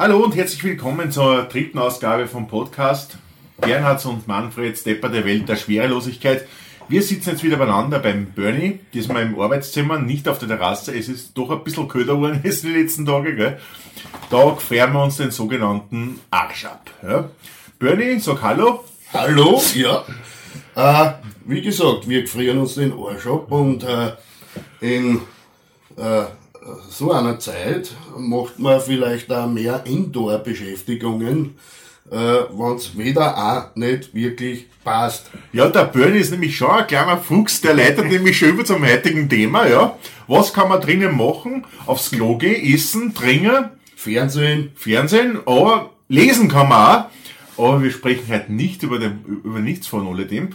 Hallo und herzlich willkommen zur dritten Ausgabe vom Podcast Bernhards und Manfred Stepper der Welt der Schwerelosigkeit. Wir sitzen jetzt wieder beieinander beim Bernie, diesmal im Arbeitszimmer, nicht auf der Terrasse. Es ist doch ein bisschen köder geworden jetzt die letzten Tage. Gell? Da feiern wir uns den sogenannten Arsch ab. Ja? Bernie, sag Hallo. Hallo, ja. Äh, wie gesagt, wir frieren uns den Arsch ab und äh, in äh, so einer Zeit macht man vielleicht auch mehr Indoor-Beschäftigungen, äh, wenn es wieder auch nicht wirklich passt. Ja, der Bernie ist nämlich schon ein kleiner Fuchs, der leitet nämlich schon über zum heutigen Thema, ja. Was kann man drinnen machen? Aufs Klo gehen, essen, trinken, Fernsehen, Fernsehen, aber lesen kann man auch. Aber wir sprechen heute nicht über, den, über nichts von alledem.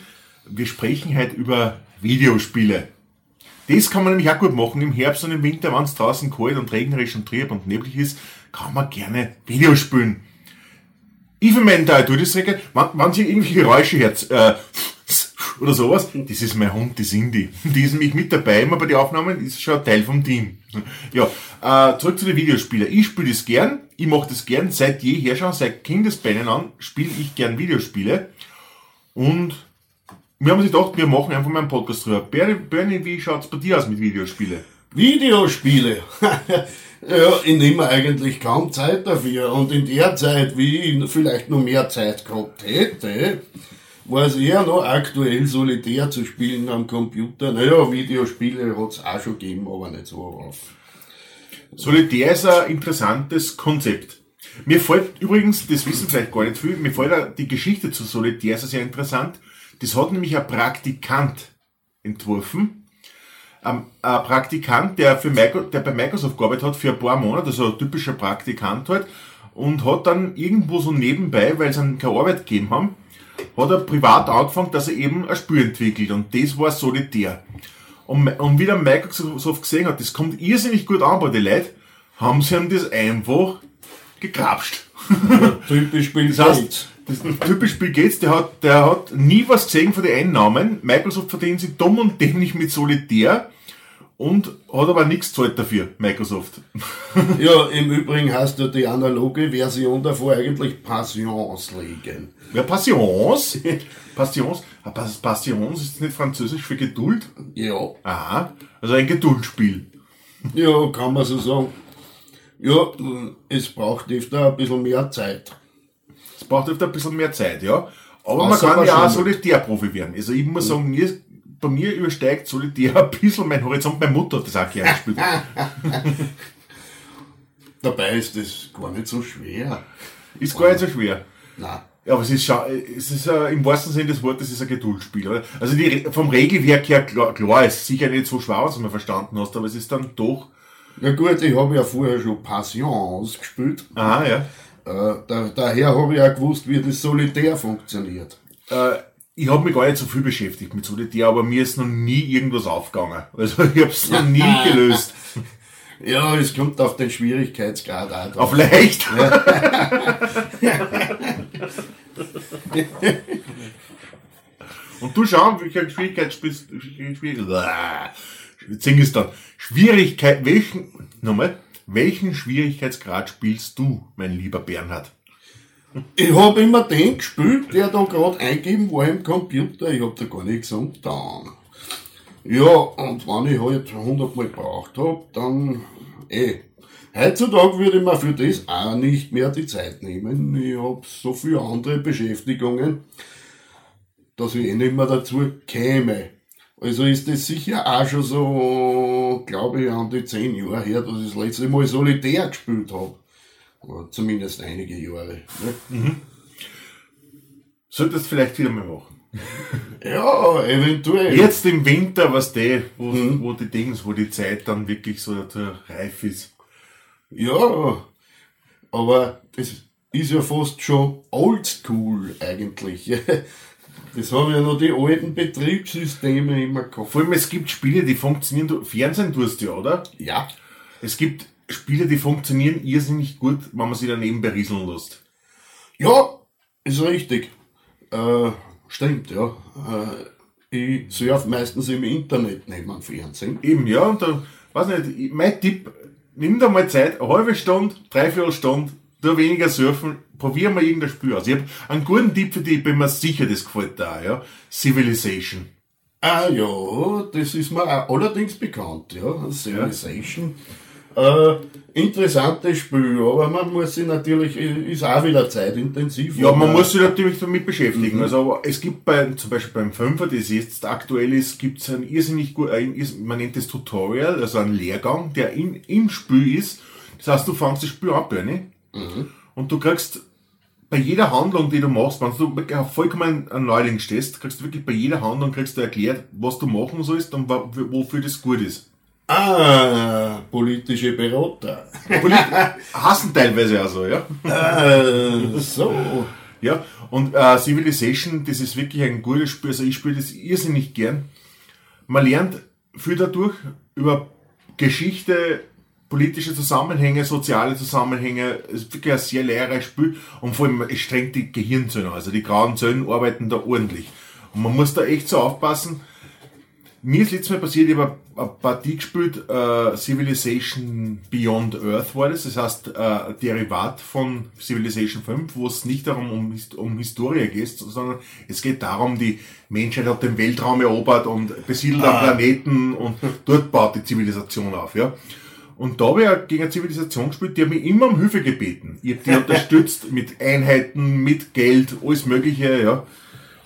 Wir sprechen heute über Videospiele. Das kann man nämlich auch gut machen im Herbst und im Winter, wenn es draußen kalt und regnerisch und trüb und neblig ist, kann man gerne Videos spielen. Ich für meinen Teil tue das sehr. Wenn, wenn Sie irgendwelche Geräusche hört, äh, oder sowas, das ist mein Hund, die Cindy. Die ist nämlich mit dabei immer bei den Aufnahmen, ist schon ein Teil vom Team. Ja, äh, zurück zu den Videospielen. Ich spiele das gern, ich mache das gern, seit jeher schon, seit Kindesbeinen an, spiele ich gern Videospiele. Und wir haben uns gedacht, wir machen einfach mal einen Podcast drüber. Bernie, wie schaut's bei dir aus mit Videospielen? Videospiele. ja, ich nehme eigentlich kaum Zeit dafür. Und in der Zeit, wie ich vielleicht noch mehr Zeit gehabt hätte, war es eher noch aktuell solitär zu spielen am Computer. Naja, Videospiele hat's auch schon gegeben, aber nicht so auf. Solitär ist ein interessantes Konzept. Mir fällt übrigens, das wissen vielleicht gar nicht viel, mir fällt die Geschichte zu Solitär sehr interessant. Das hat nämlich ein Praktikant entworfen. Ähm, Ein Praktikant, der, für der bei Microsoft gearbeitet hat für ein paar Monate, also ein typischer Praktikant halt, und hat dann irgendwo so nebenbei, weil sie ihm keine Arbeit gegeben haben, hat er privat angefangen, dass er eben ein Spiel entwickelt und das war Solitär. Und, und wie der Microsoft gesehen hat, das kommt irrsinnig gut an bei den Leuten, haben sie ihm das einfach gekrapscht. Typisch Bill Das heißt. Das ist typisch Bill Gates, der hat, der hat nie was gesehen von den Einnahmen. Microsoft verdient sich dumm und dämlich mit Solitär und hat aber nichts zahlt dafür, Microsoft. Ja, im Übrigen heißt ja die analoge Version davor eigentlich Passions legen. Ja, Passions. Passions. Ah, Pas- Passions ist nicht französisch für Geduld. Ja, Aha. Also ein Geduldsspiel. ja, kann man so sagen. Ja, es braucht öfter ein bisschen mehr Zeit. Es braucht öfter ein bisschen mehr Zeit, ja. Aber man Außer kann man ja auch. Solitärprofi werden. Also ich muss sagen, mir, bei mir übersteigt Solitär ein bisschen mein Horizont. Meine Mutter hat das auch gerne gespielt. Dabei ist das gar nicht so schwer. Ist gar nicht so schwer. Na, Ja, aber es ist es ist äh, im wahrsten Sinne des Wortes ist ein Geduldsspiel, oder? Also die, vom Regelwerk her klar, klar, ist sicher nicht so schwer, was man verstanden hast, aber es ist dann doch, ja gut, ich habe ja vorher schon Passions gespielt. aha, ja. Äh, da, daher habe ich auch gewusst, wie das Solitär funktioniert. Äh, ich habe mich gar nicht so viel beschäftigt mit Solitär, aber mir ist noch nie irgendwas aufgegangen. Also ich habe es noch nie gelöst. Ja, es kommt auf den Schwierigkeitsgrad an. drauf. Auf leicht. Und du schau, welche Schwierigkeit spielst? Schwierigkeit, es dann. Schwierigkeit, welchen, nochmal, welchen Schwierigkeitsgrad spielst du, mein lieber Bernhard? Ich habe immer den gespielt, der da gerade eingeben war im Computer. Ich habe da gar nicht gesagt, dann. Ja, und wenn ich halt 100 Mal gebraucht hab, dann eh. Heutzutage würde ich mir für das auch nicht mehr die Zeit nehmen. Ich hab so viele andere Beschäftigungen, dass ich eh nicht mehr dazu käme. Also ist das sicher auch schon so, glaube ich, an die 10 Jahre her, dass ich das letzte Mal solitär gespielt habe. Oder zumindest einige Jahre. Ne? Solltest vielleicht wieder mal machen. Ja, eventuell. Jetzt im Winter, was der, wo, wo die Dings, wo die Zeit dann wirklich so reif ist. Ja, aber das ist ja fast schon oldschool eigentlich. Das haben ja noch die alten Betriebssysteme immer gehabt. Vor allem, es gibt Spiele, die funktionieren, Fernsehen tust du ja, oder? Ja, Es gibt Spiele, die funktionieren irrsinnig gut, wenn man sie daneben berieseln lässt. ja, ist richtig. Äh, stimmt, ja. Äh, ich surf meistens im Internet neben dem Fernsehen. Eben, ja, und da, weiß nicht, ich- mein Tipp, nimm da mal Zeit, eine halbe Stunde, dreiviertel Stunde, tu weniger surfen, probier mal irgendein Spiel aus. Ich habe einen guten Tipp für dich, bin mir sicher, das gefällt da, ja. Civilization. Ah ja, das ist mir auch allerdings bekannt, ja. Civilization. Äh, interessantes Spiel, aber man muss sich natürlich, ist auch wieder zeitintensiv. Ja, man muss sich natürlich damit beschäftigen. Also aber es gibt bei, zum Beispiel beim Fünfer, das jetzt aktuell ist, gibt es ein irrsinnig gut, ein, man nennt das Tutorial, also einen Lehrgang, der in, im Spiel ist. Das heißt, du fängst das Spiel ab, Bernie, und du kriegst bei jeder Handlung, die du machst, wenn du vollkommen ein Neuling stehst, kriegst du wirklich bei jeder Handlung kriegst du erklärt, was du machen sollst und wofür das gut ist. Ah, politische Berater. Polit hassen teilweise auch so, ja. äh, so. Ja, und äh, Civilization, das ist wirklich ein gutes Spiel. Also ich spiele das irrsinnig gern. Man lernt viel dadurch über Geschichte, politische Zusammenhänge, soziale Zusammenhänge. Es ist wirklich ein sehr lehrreiches Spiel und vor allem es strengt die Gehirnzellen. Also die grauen Zellen arbeiten da ordentlich. Und man muss da echt so aufpassen. Mir ist letztes Mal passiert, ich habe eine Partie gespielt, äh, Civilization Beyond Earth war das, das heißt äh, Derivat von Civilization 5, wo es nicht darum um, um Historie geht, sondern es geht darum, die Menschheit hat den Weltraum erobert und besiedelt einen Planeten und dort baut die Zivilisation auf. Ja. Und da habe ich ja gegen eine Zivilisation gespielt, die hat mich immer um Hilfe gebeten. Ich habe die unterstützt mit Einheiten, mit Geld, alles Mögliche, ja.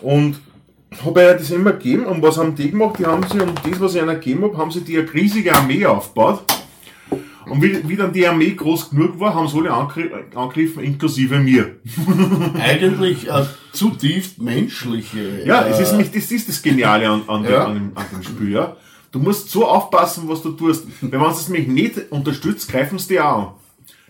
Und habe ich das immer gegeben. Und was haben die gemacht? Die haben sie, um das, was ich ihnen gegeben habe, haben sie die eine riesige Armee aufgebaut. Und wie, wie dann die Armee groß genug war, haben sie alle angegri angegriffen, inklusive mir. Eigentlich eine zutiefst menschliche. Ja, äh, es ist nämlich, das ist das Geniale an, an, dem, Ja. an, dem, an dem Spiel, ja. Du musst so aufpassen, was du tust. Wenn du es nämlich nicht unterstützt, greifen sie dir auch an.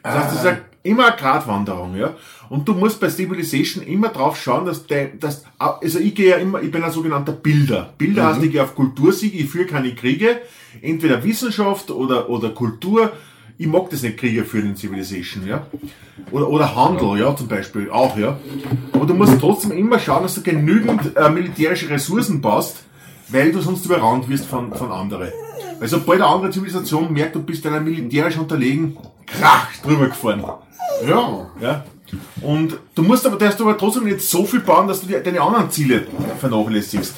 Das heißt, es ist eine- immer eine Gratwanderung, ja. Und du musst bei Civilization immer drauf schauen, dass, de, dass also ich gehe ja immer, ich bin ein sogenannter Bilder. Bilder heißt, ich gehe auf Kultursieg, ich führe keine Kriege, entweder Wissenschaft oder, oder Kultur. Ich mag das nicht Kriege führen in Civilization, ja. Oder, oder Handel, ja, zum Beispiel, auch, ja. Aber du musst trotzdem immer schauen, dass du genügend äh, militärische Ressourcen baust, weil du sonst überrannt wirst von, von anderen. Weil sobald eine andere Zivilisation merkt, du bist einer militärisch unterlegen, krach, drüber gefahren. Ja. Ja. Und du musst aber, darfst du aber trotzdem nicht so viel bauen, dass du die, deine anderen Ziele vernachlässigst.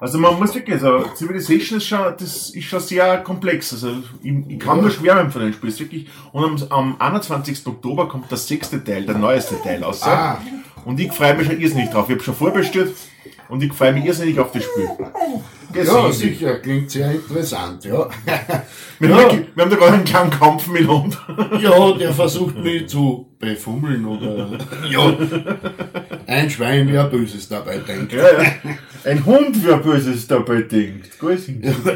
Also man muss wirklich, also Civilization ist schon, das ist schon sehr komplex. Also ich, ich kann nur schwärmen von dem Spiel. Wirklich, und am, am 21. Oktober kommt der sechste Teil, der neueste Teil aus. Ah. Und ich freue mich schon irrsinnig drauf. Ich habe schon vorbestellt und ich freue mich irrsinnig auf das Spiel. Das Ja, sicher, klingt sehr interessant, ja. Wir, Ja. haben wirklich- wir haben da gerade einen kleinen Kampf mit Hund. Ja, der versucht mich zu befummeln oder, ja. Ein Schwein, ein Böses dabei denkt. Ja, ja. Ein Hund, wer Böses dabei denkt. Gut,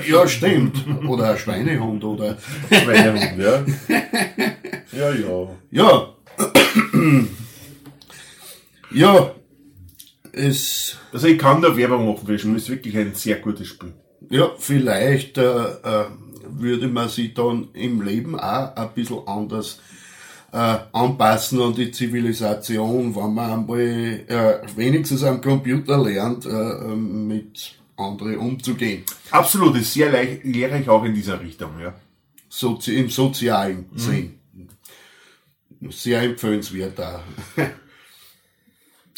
Ja, stimmt. Oder ein Schweinehund oder, Schweinehund, ja. Ja, ja. ja. Ja, es, Also ich kann da Werbung machen für das Spiel. Ist wirklich ein sehr gutes Spiel. ja, vielleicht, äh, äh, würde man sich dann im Leben auch ein bisschen anders äh, anpassen an die Zivilisation, wenn man einmal äh, wenigstens am Computer lernt, äh, äh, mit anderen umzugehen. Absolut, ist sehr leicht, lehrreich auch in dieser Richtung, ja. Sozi Im sozialen Sinn. Sehr empfehlenswert auch.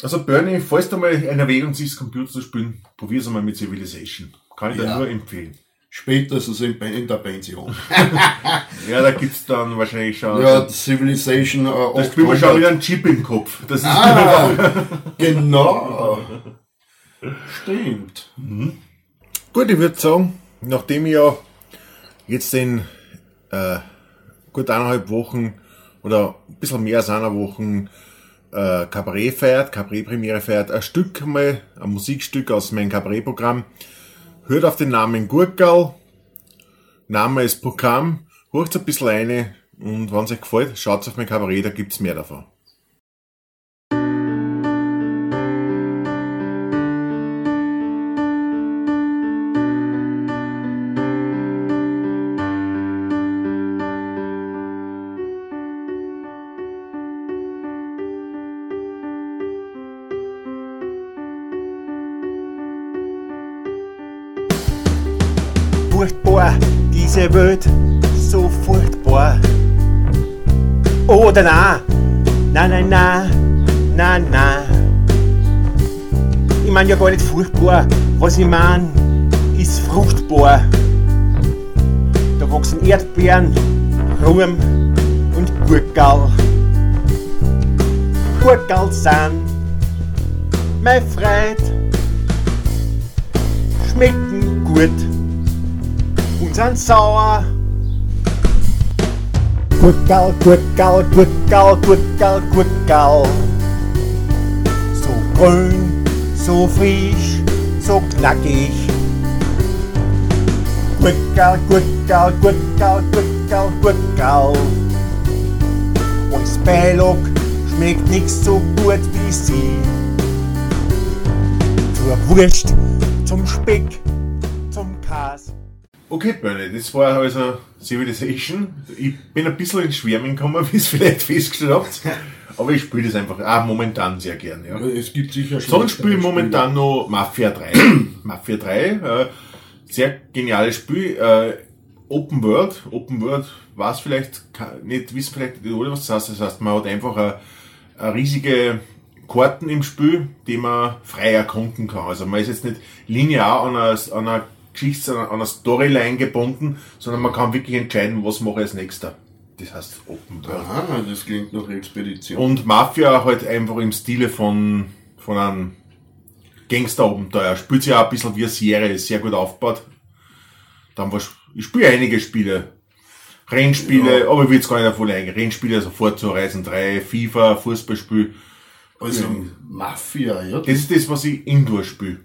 Also Bernie, falls du mal in Erwägung siehst, Computer zu spielen, probier's einmal mit Civilization. Kann ich dir Ja. nur empfehlen. Spätestens in, in der Pension. Ja, da gibt's dann wahrscheinlich schon... ja, Civilization äh, da spielen wir schon 800. wieder einen Chip im Kopf. Das ist Ah, genau. Stimmt. Gut, ich würde sagen, nachdem ich ja jetzt in äh, gut eineinhalb Wochen oder ein bisschen mehr als einer Wochen äh, Kabarett feiert, Kabarett-Premiere feiert, ein Stück mal, ein Musikstück aus meinem Kabarettprogramm. Hört auf den Namen Gurkal. Name ist Programm. Hört ein bisschen rein und wenn es euch gefällt, schaut auf mein Kabarett, da gibt's mehr davon. Welt, so furchtbar. Oder na, na, na, na, na, na. Ich mein ja gar nicht furchtbar, was ich mein, ist fruchtbar. Da wachsen Erdbeeren, Rum und Gurkel. Gurkel sind mein Freud, schmecken gut und sind sauer. Gurkel, Gurkel, Gurkel, Gurkel, Gurkel. So grün, so frisch, so knackig. Gurkel, Gurkel, Gurkel, Gurkel, Gurkel. Und Beilog schmeckt nix so gut wie sie. Zur Wurst, zum Speck. Okay, Bernie, das war also Civilization. Ich bin ein bisschen ins Schwärmen gekommen, wie es vielleicht festgestellt habt. Aber ich spiele das einfach auch momentan sehr gern. Ja. Es gibt sicher Sonst spiele ich momentan noch Mafia 3. Mafia 3, äh, sehr geniales Spiel. Äh, Open World, Open World, was vielleicht ka- nicht, wissen vielleicht nicht alle, was das heißt. Das heißt, man hat einfach eine, eine riesige Karten im Spiel, die man frei erkunden kann. Also man ist jetzt nicht linear an einer, an einer Geschichte, an einer Storyline gebunden, sondern man kann wirklich entscheiden, was mache ich als nächster. Das heißt Open World. Aha, das klingt nach Expedition. Und Mafia halt einfach im Stile von, von einem Gangster-Abenteuer. Spielt sich auch ein bisschen wie eine Serie, ist sehr gut aufgebaut. Dann war, ich spiele einige Spiele. Rennspiele, aber ich will jetzt gar nicht voll eingehen. Rennspiele, also Forza Horizon 3, FIFA, Fußballspiel. also Mafia, ja. Das ist das, was ich Indoor spiele.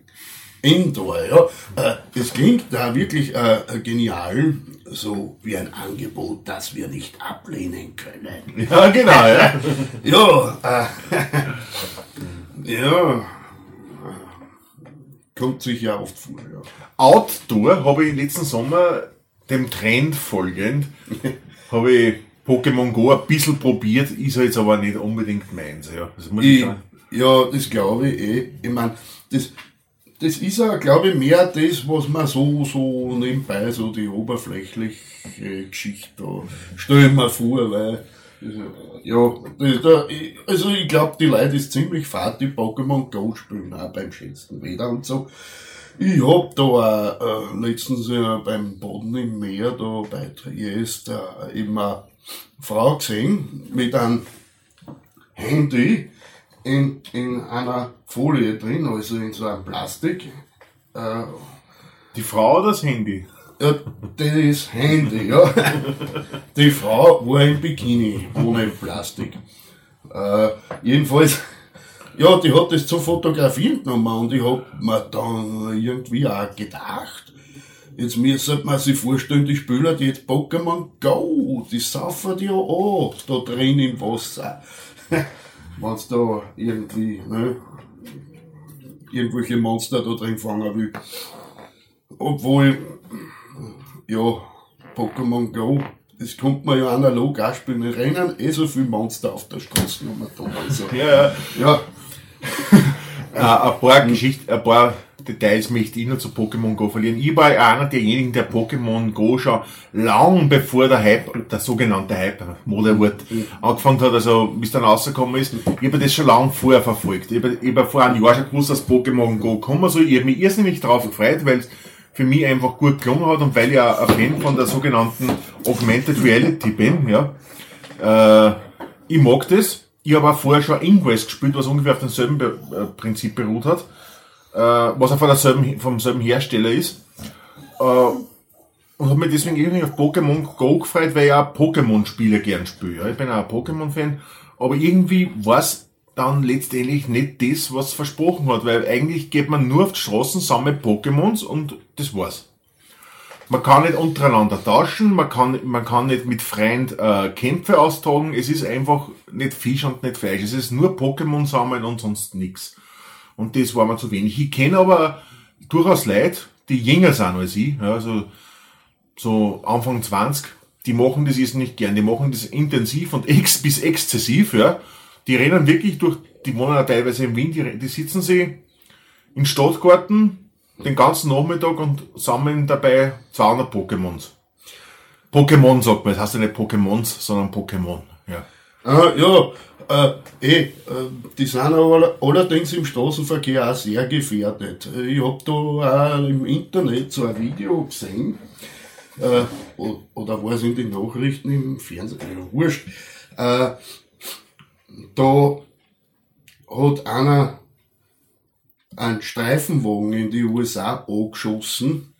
Indoor, ja. Äh, Das klingt da wirklich äh, genial, so wie ein Angebot, das wir nicht ablehnen können. Ja, genau, ja. Ja, äh, ja, kommt sicher oft vor, ja. Outdoor habe ich letzten Sommer dem Trend folgend, habe ich Pokémon Go ein bisschen probiert, ist jetzt aber nicht unbedingt meins, ja. Das muss ich Ich, ja, das glaube ich eh. Ich meine, das, das ist ja, glaube ich, mehr das, was man so, so nebenbei, so die oberflächliche Geschichte da, stelle ich mir vor, weil, ja, da, also ich glaube, die Leute ist ziemlich fad, die Pokémon Go spielen, auch beim schönsten Wetter und so. Ich hab da auch, äh, letztens äh, beim Boden im Meer, da bei Triest, äh, eben eine Frau gesehen mit einem Handy in, in einer Folie drin, also in so einem Plastik. Äh, Die Frau oder das Handy? ja, das Handy, ja. Die Frau war im Bikini, ohne Plastik. Äh, jedenfalls, ja, die hat das zu fotografieren genommen und ich hab mir dann irgendwie auch gedacht, jetzt müsste man sich vorstellen, die Spieler, die jetzt Pokémon Go, die saufen die ja an, da drin im Wasser. Wenn's da irgendwie, ne, irgendwelche Monster da drin fangen will. Obwohl, ja, Pokémon Go, das kommt man ja analog auch spielen. Es rennen eh so viele Monster auf der Straße momentan. Also, Ja, ja. ja, Äh, ein paar Geschichten, ein paar Details möchte ich noch zu Pokémon Go verlieren. Ich war einer derjenigen, der Pokémon Go schon lang bevor der Hype, der sogenannte Hype, Modewort, angefangen hat, also bis dann rausgekommen ist, ich habe das schon lang vorher verfolgt. Ich habe, habe vor einem Jahr schon gewusst, dass Pokémon Go kommen soll. Ich habe mich irrsinnig drauf gefreut, weil es für mich einfach gut gelungen hat und weil ich auch ein Fan von der sogenannten Augmented Reality bin, ja. Äh, ich mag das. Ich habe auch vorher schon Ingress gespielt, was ungefähr auf demselben Be äh, Prinzip beruht hat, äh, was auch von derselben, vom selben Hersteller ist. Äh, und habe mich deswegen irgendwie auf Pokémon Go gefreut, weil ich auch Pokémon-Spiele gern spiele. Ja. Ich bin auch ein Pokémon-Fan, aber irgendwie war es dann letztendlich nicht das, was versprochen hat, weil eigentlich geht man nur auf die Straßen, sammelt Pokémons und das war's. Man kann nicht untereinander tauschen, man kann, man kann nicht mit Freund äh, Kämpfe austragen, es ist einfach nicht Fisch und nicht Fleisch, es ist nur Pokémon sammeln und sonst nix. Und das war mir zu wenig. Ich kenne aber durchaus Leute, die jünger sind als ich, ja, also so Anfang 20, die machen das jetzt nicht gern, die machen das intensiv und ex bis exzessiv, ja. Die rennen wirklich durch, die wohnen auch teilweise im Wind, die, die sitzen sie in Stadtgarten den ganzen Nachmittag und sammeln dabei 200 Pokémons. Pokémon sagt man, das heißt ja nicht Pokémons, sondern Pokémon, ja. Ah, ja, äh, eh, äh, die sind aber allerdings im Straßenverkehr auch sehr gefährdet. Ich hab da auch im Internet so ein Video gesehen, äh, oder war es in den Nachrichten im Fernsehen, ja, wurscht. Äh, da hat einer einen Streifenwagen in die USA angeschossen,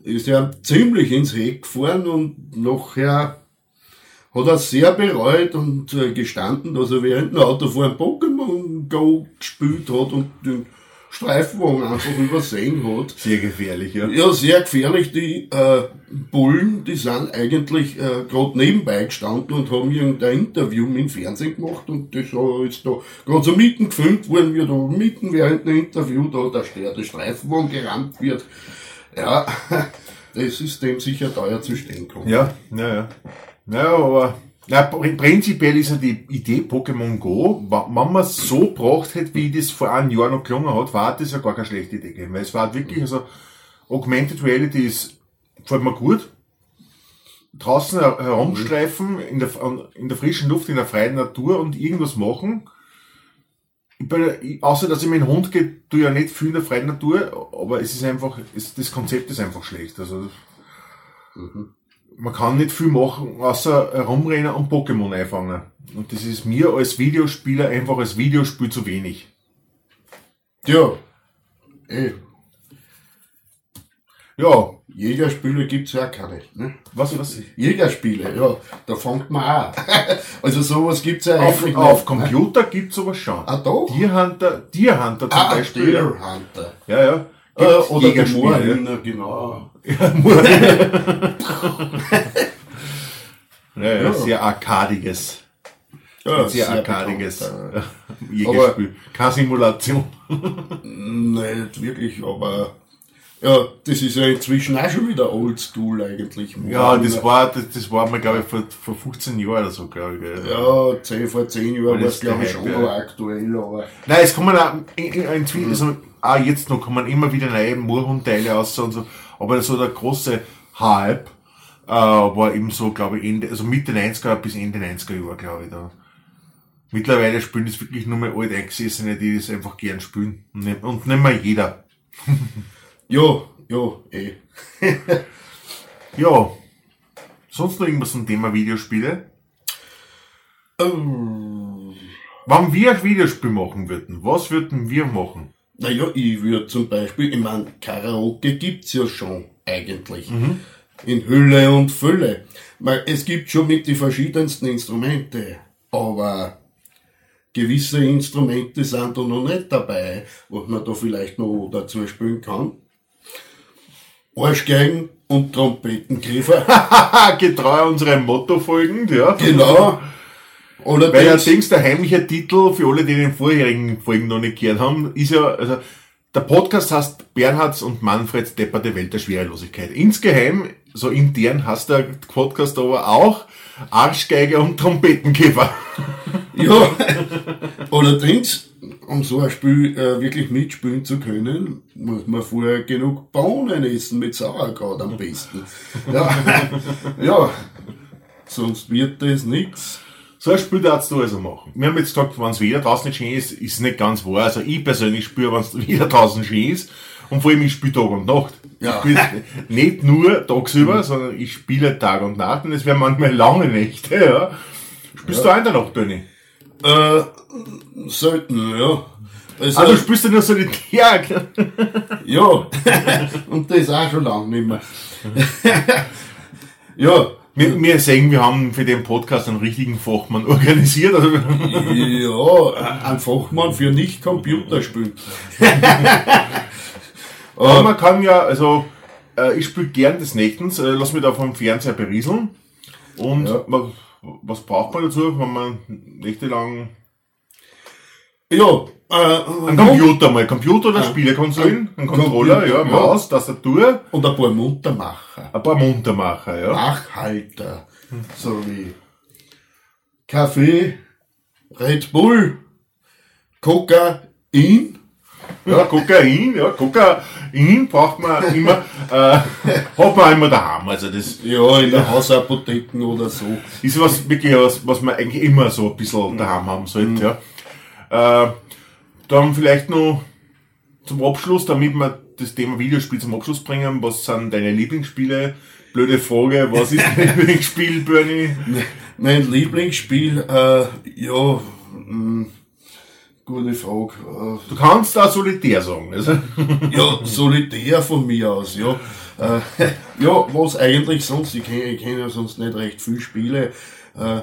ist ja ziemlich ins Heck gefahren und nachher hat er sehr bereut und äh, gestanden, dass er während dem Autofahren Pokémon Go gespielt hat und den Streifenwagen einfach übersehen hat. Sehr gefährlich, ja. Ja, sehr gefährlich. Die äh, Bullen, die sind eigentlich äh, gerade nebenbei gestanden und haben irgendein Interview mit dem Fernsehen gemacht und das ist da gerade so mitten gefilmt worden, wie da mitten während dem Interview da der, der, Streifenwagen gerammt wird. Ja, das ist dem sicher teuer zu stehen gekommen. Ja, ja, ja. Ja, aber na, pr- prinzipiell ist ja die Idee Pokémon Go, wenn man es so gebracht hätte, wie das vor einem Jahr noch gelungen hat, war das ja gar keine schlechte Idee gewesen. Weil es war wirklich, also Augmented Reality ist, gefällt mir gut. Draußen her- herumstreifen, in der, in der frischen Luft, in der freien Natur und irgendwas machen. Bin, außer dass ich mit dem Hund gehe, tu ja nicht viel in der freien Natur, aber es ist einfach, es, das Konzept ist einfach schlecht. Also, man kann nicht viel machen, außer herumrennen und Pokémon einfangen. Und das ist mir als Videospieler einfach als Videospiel zu wenig. Ja, eh, Ja, Jägerspiele gibt's ja auch keine. Ne? was, was? Jägerspiele, ja, da fängt man an. also sowas gibt's ja Auf, eigentlich auf nicht. Computer gibt's sowas schon. Ah, doch? Deer Hunter, Deer Hunter zum Ah, Beispiel. Deer Hunter. Ja, ja. Äh, Gibt's oder Jägerspiele, Moorhühner, genau. ja, ja, sehr arkadiges. Ja, sehr, sehr arkadiges äh, Jägerspiel. Keine Simulation. Nicht wirklich, aber ja, das ist ja inzwischen auch schon wieder oldschool eigentlich. Ja, das war, das, das war mal, glaube ich, vor, vor 15 Jahren oder so, glaube ich. gell. Ja, 10, vor 10 Jahren war es glaube ich schon ja. aktuell, aber Nein, es kommen auch, in, in, in, also, auch jetzt noch kommen immer wieder neue Moorhundteile raus und so, aber so der große Hype, äh, war eben so, glaube ich, Ende, also Mitte 90er bis Ende 90er Jahre, glaube ich, da. Mittlerweile spielen das wirklich nur mehr alt Eingesessene, die das einfach gern spielen. Und nicht, und nicht mehr jeder. ja, ja, eh. Ja. Sonst noch irgendwas zum Thema Videospiele? Ähm, Wenn wir ein Videospiel machen würden, was würden wir machen? Naja, ich würde zum Beispiel, ich meine, Karaoke gibt's ja schon eigentlich. In Hülle und Fülle. Weil es gibt schon mit die verschiedensten Instrumente, aber gewisse Instrumente sind da noch nicht dabei, was man da vielleicht noch dazu spielen kann. Arschgeigen und Trompetengriffe. Getreu unserem Motto folgend, ja. genau. Oder Weil allerdings der heimliche Titel, für alle, die den vorherigen Folgen noch nicht gehört haben, ist ja, also, der Podcast heißt Bernhards und Manfreds depperte Welt der Schwerelosigkeit. Insgeheim, so intern heißt der Podcast aber auch Arschgeiger und Trompetenkäfer. Ja, allerdings, um so ein Spiel äh, wirklich mitspielen zu können, muss man vorher genug Bohnen essen mit Sauerkraut am besten. Ja, ja sonst wird das nix. So ein Spiel darfst du also machen. Wir haben jetzt gesagt, wenn es wieder draußen nicht schön ist, ist nicht ganz wahr. Also ich persönlich spüre, wenn es wieder draußen schön ist. Und vor allem ich spiele Tag und Nacht. Ja. Ich spiele nicht nur tagsüber, sondern ich spiele Tag und Nacht und es werden manchmal lange Nächte, ja. Spielst du auch in der Nacht, Toni? Äh, selten, ja. Also, Also spielst du nur solitär. ja, und das auch schon lange nicht mehr. ja, Wir, wir sehen, wir haben für den Podcast einen richtigen Fachmann organisiert. Also, ja, ein Fachmann für nicht Computerspielen. aber man kann ja, also äh, ich spiele gern des Nächtens, äh, lass mich da vom Fernseher berieseln. Und Ja. man, was braucht man dazu, wenn man nächtelang Ja, Ein Computer mal, Computer oder Spielekonsolen, ein Controller, ja, ja. Maus, Tastatur, und ein paar Muntermacher. ein paar Muntermacher, ja. Nachhalter, so wie Kaffee, Red Bull, Kokain Ja, Kokain, ja, Kokain braucht man immer, äh, hat man immer daheim. Also das Ja, in der Hausapotheken oder so. ist was wirklich was, was man eigentlich immer so ein bisschen daheim haben sollte, ja. Äh, dann vielleicht noch zum Abschluss, damit wir das Thema Videospiel zum Abschluss bringen, was sind deine Lieblingsspiele? Blöde Frage, was ist dein Lieblingsspiel, Bernie? Mein Lieblingsspiel, äh, ja, mh, gute Frage. Du kannst da solitär sagen. Also, Äh, ja, solitär von mir aus, ja. Äh, ja, was eigentlich sonst, ich kenne kenn ja sonst nicht recht viel Spiele. Äh,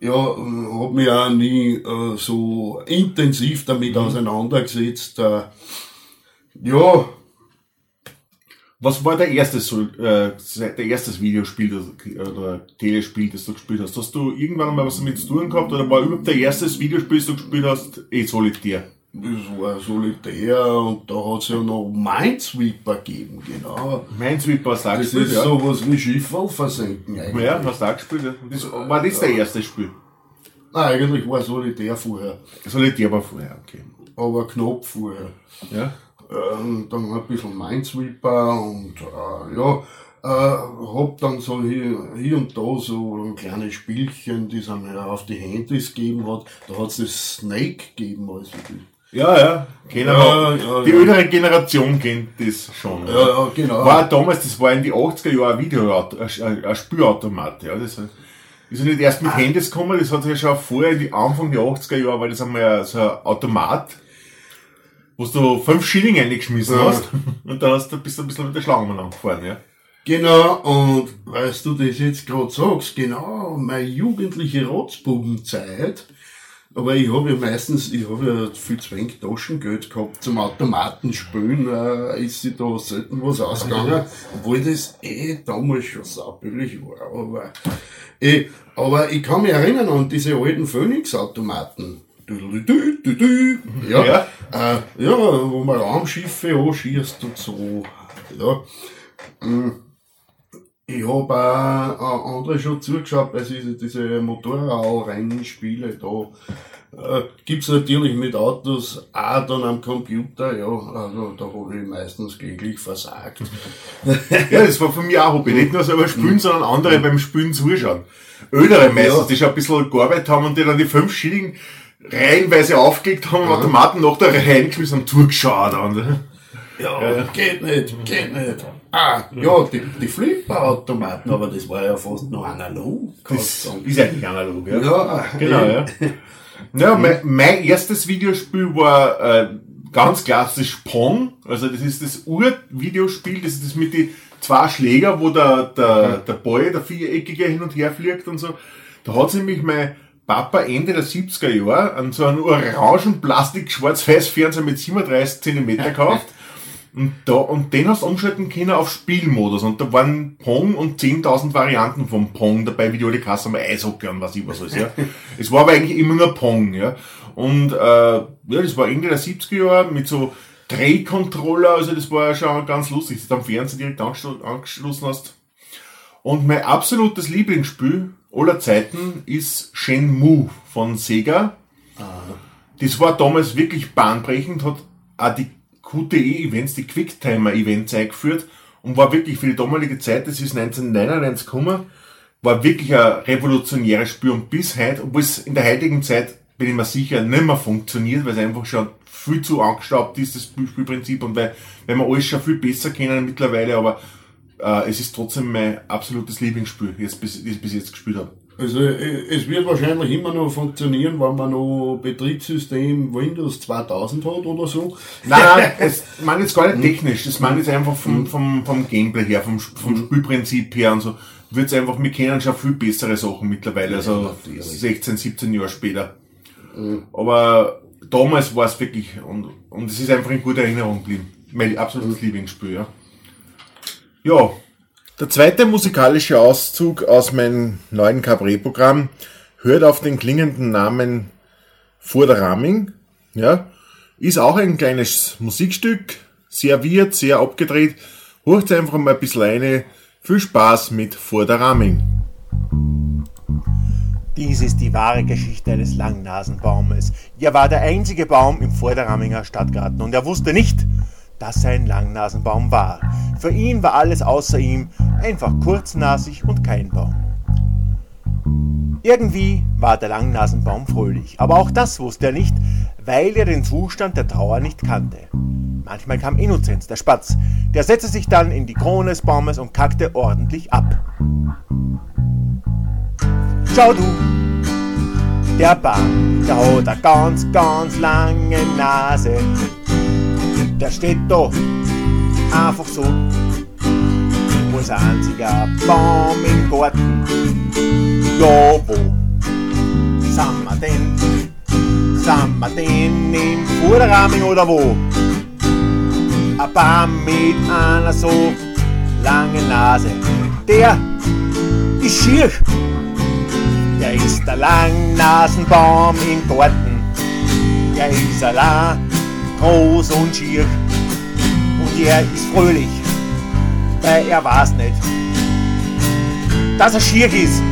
ja, habe mich auch nie äh, so intensiv damit auseinandergesetzt. Äh, ja, was war der erste, äh, der erstes Videospiel das, oder Telespiel, das du gespielt hast? Hast du irgendwann mal was damit zu tun gehabt oder war überhaupt der erste Videospiel, das du gespielt hast, eh solitär? Das war solitär und da hat es ja noch Minesweeper gegeben, genau. Minesweeper hast du auch Das gespielt, ist ja? sowas wie Schifferl versenken eigentlich. Ja, hast du auch gespielt, ja. Und Das, war das der erste Spiel? Nein, eigentlich war solitär vorher, Solitär war vorher, okay. aber knapp vorher. Ja? Ähm, dann ein bisschen Minesweeper und äh, ja, äh, hab dann so hier, hier und da so kleine Spielchen, die es mir auf die Handys gegeben hat. Da hat es das Snake gegeben, also die, Ja, ja. Keiner Ja, ja, die ja. ältere Generation kennt das schon. ja, ja, genau. War damals, das war in die 80er Jahre ein Video, ein, ein Spielautomat, ja. Das ist ja nicht erst mit Handys gekommen, das hat ja schon vorher, in die Anfang der 80er Jahre, weil das einmal ja so ein Automat, wo du fünf Schilling eingeschmissen Ja. hast, und dann hast du, bist du ein bisschen mit der Schlangenmann gefahren, ja. Genau, und weißt du das jetzt gerade sagst, genau, meine jugendliche Rotzbubenzeit, aber ich habe ja meistens, ich habe ja viel zu wenig Taschengeld gehabt zum Automatenspielen, äh, ist sich da selten was ausgegangen, obwohl das eh damals schon saubillig war, aber, eh, aber ich kann mich erinnern an diese alten Phoenix-Automaten. Ja, Ja. Äh, ja, wo man Raumschiffe anschießt und so, ja. Ich habe auch äh, andere schon zugeschaut, weil sie diese Motorradrennspiele da äh, gibt's natürlich mit Autos auch dann am Computer, ja, also da habe ich meistens kläglich versagt. Ja, das war von mir auch Hobby. Nicht nur selber spielen, sondern andere beim Spielen zuschauen. Ältere meistens, die schon ein bisschen gearbeitet haben und die dann die fünf Schilling reihenweise aufgelegt haben, im Automaten nach der Reihe eingeschmissen haben, zugeschaut. Und, Ja, geht nicht, geht nicht. Ah, ja, die, die Flipperautomaten, aber das war ja fast noch analog. das ist eigentlich analog, ja. Ja, Genau, ja. Ja, mein, mein erstes Videospiel war äh, ganz klassisch Pong. Also das ist das Ur-Videospiel, das ist das mit den zwei Schläger, wo der, der, der Ball, der viereckige hin und her fliegt und so. Da hat nämlich mein Papa Ende der 70er Jahre an so einen orangen Plastik-Schwarz-Weiß-Fernseher mit 37 Zentimeter gekauft. Und, da, und den hast du umschalten können auf Spielmodus. Und da waren Pong und 10.000 Varianten vom Pong dabei, wie die alle Kasse mal Eishockey und was ich was alles, ja. es war aber eigentlich immer nur Pong, ja. Und, äh, ja, das war Ende der 70er Jahre mit so Drehcontroller, also das war ja schon ganz lustig, dass du am Fernseher direkt angeschl- angeschlossen hast. Und mein absolutes Lieblingsspiel aller Zeiten ist Shenmue von Sega. Das war damals wirklich bahnbrechend, hat auch die QTE-Events, die Quicktime-Events eingeführt und war wirklich für die damalige Zeit, das ist 1999 gekommen, war wirklich ein revolutionäres Spiel und bis heute, obwohl es in der heutigen Zeit, bin ich mir sicher, nicht mehr funktioniert, weil es einfach schon viel zu angestaubt ist, das Spielprinzip und weil, weil wir alles schon viel besser kennen mittlerweile, aber äh, es ist trotzdem mein absolutes Lieblingsspiel, bis, das ich bis jetzt gespielt habe. Also äh, es wird wahrscheinlich immer noch funktionieren, wenn man noch Betriebssystem Windows 2000 hat oder so. Nein, nein, das meine jetzt gar nicht technisch, das meine jetzt einfach vom, vom, vom Gameplay her, vom, vom Spielprinzip her und so. Wird's einfach, wir kennen schon viel bessere Sachen mittlerweile, also natürlich. 16, 17 Jahre später. Aber damals war es wirklich, und, und es ist einfach in guter Erinnerung geblieben. Mein absolutes Lieblingsspiel, ja. Ja. Der zweite musikalische Auszug aus meinem neuen Cabaret-Programm hört auf den klingenden Namen Vor der Ramming, ja. Ist auch ein kleines Musikstück, sehr wird, sehr abgedreht. Hört einfach mal ein bisschen eine. Viel Spaß mit Vor der Ramming. Dies ist die wahre Geschichte eines Langnasenbaumes. Er war der einzige Baum im Vorderraminger Stadtgarten und er wusste nicht, dass er ein Langnasenbaum war. Für ihn war alles außer ihm einfach kurznasig und kein Baum. Irgendwie war der Langnasenbaum fröhlich, aber auch das wusste er nicht, weil er den Zustand der Trauer nicht kannte. Manchmal kam Innozenz, der Spatz, der setzte sich dann in die Krone des Baumes und kackte ordentlich ab. Schau du, der Baum, der hat eine ganz, ganz lange Nase. Der steht da einfach so. Ein einziger Baum im Garten. Ja, wo sind wir denn? Sind wir denn im Vorderrahmen oder wo? Ein Baum mit einer so langen Nase. Der ist schier. Der ist der Langnasenbaum im Garten. Der ist allein groß und schier. Und er ist fröhlich, weil er weiß nicht, dass er schier ist.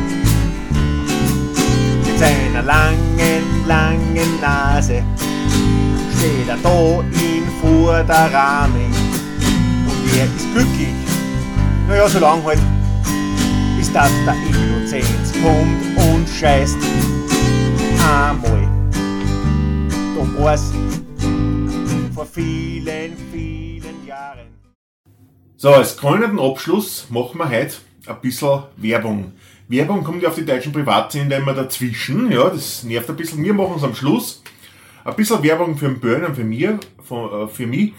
Mit seiner langen, langen Nase steht er da in Vorderrahmen. Und er ist glücklich. Naja, so lang halt bis dass der Innozenz kommt und scheißt. Einmal. Da war's vor vielen, vielen Jahren. So, als krönenden Abschluss machen wir heute ein bisschen Werbung. Werbung kommt ja auf die deutschen Privatsender immer dazwischen, ja, das nervt ein bisschen. Wir machen es am Schluss. Ein bisschen Werbung für den Burn und für, mir, für, äh, für mich.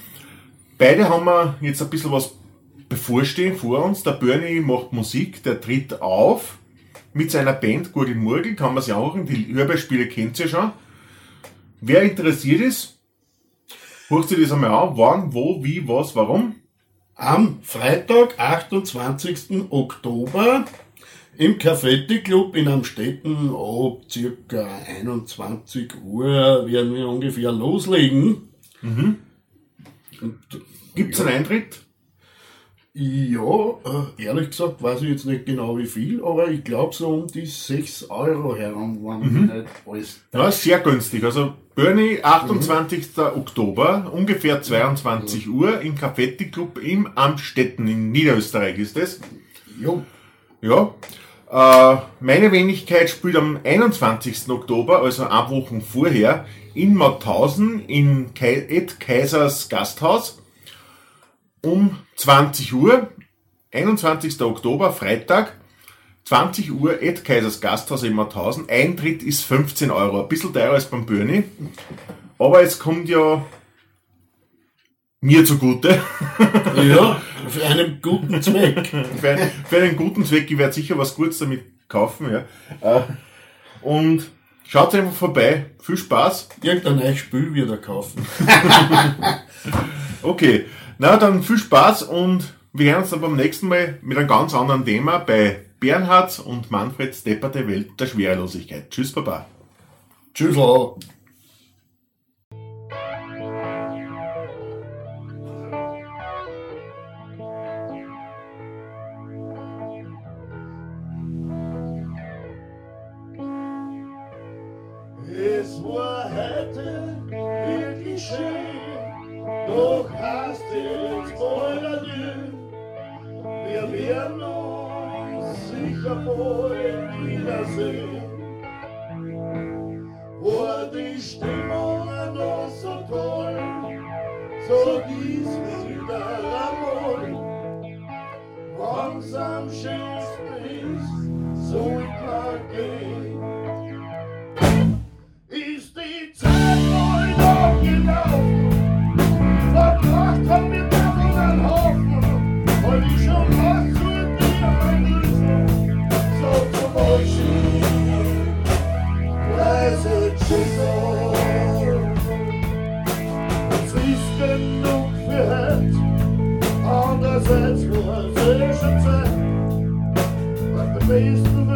Beide haben wir jetzt ein bisschen was bevorstehen vor uns. Der Bernie macht Musik, der tritt auf mit seiner Band Gurgel Murgel, kann man sich auch, die Hörbespiele kennt ihr schon. Wer interessiert ist, hört sich das einmal an, wann, wo, wie, was, warum. Am Freitag, 28. Oktober, im Cafetti Club in Amstetten ab circa 21 Uhr werden wir ungefähr loslegen. Mhm. Gibt es einen Eintritt? Ja, äh, ehrlich gesagt weiß ich jetzt nicht genau wie viel, aber ich glaube so um die 6 Euro herum, wenn mhm. nicht alles. Ja, sehr günstig. Also Bernie, 28. Mhm. Oktober, ungefähr 22 mhm. Uhr im Cafetti Club im Amstetten in Niederösterreich ist das. Jo. Ja. Äh, meine Wenigkeit spielt am 21. Oktober, also ein Wochen vorher, in Mauthausen in Ed Kaisers Gasthaus um 20 Uhr, 21. Oktober, Freitag, 20 Uhr, Ed Kaisers Gasthaus in Mauthausen. Eintritt ist 15 Euro, ein bisschen teurer als beim Börni. Aber es kommt ja mir zugute. Ja, für einen guten Zweck. für, für, einen guten Zweck, ich werde sicher was Gutes damit kaufen. Ja. Äh, und schaut einfach vorbei, viel Spaß. Irgendein neues Spiel wieder kaufen. okay. Na, dann viel Spaß und wir hören uns dann beim nächsten Mal mit einem ganz anderen Thema bei Bernhard und Manfred Stepperte Welt der Schwerelosigkeit. Tschüss, Baba. Tschüss. Es Andererseits war es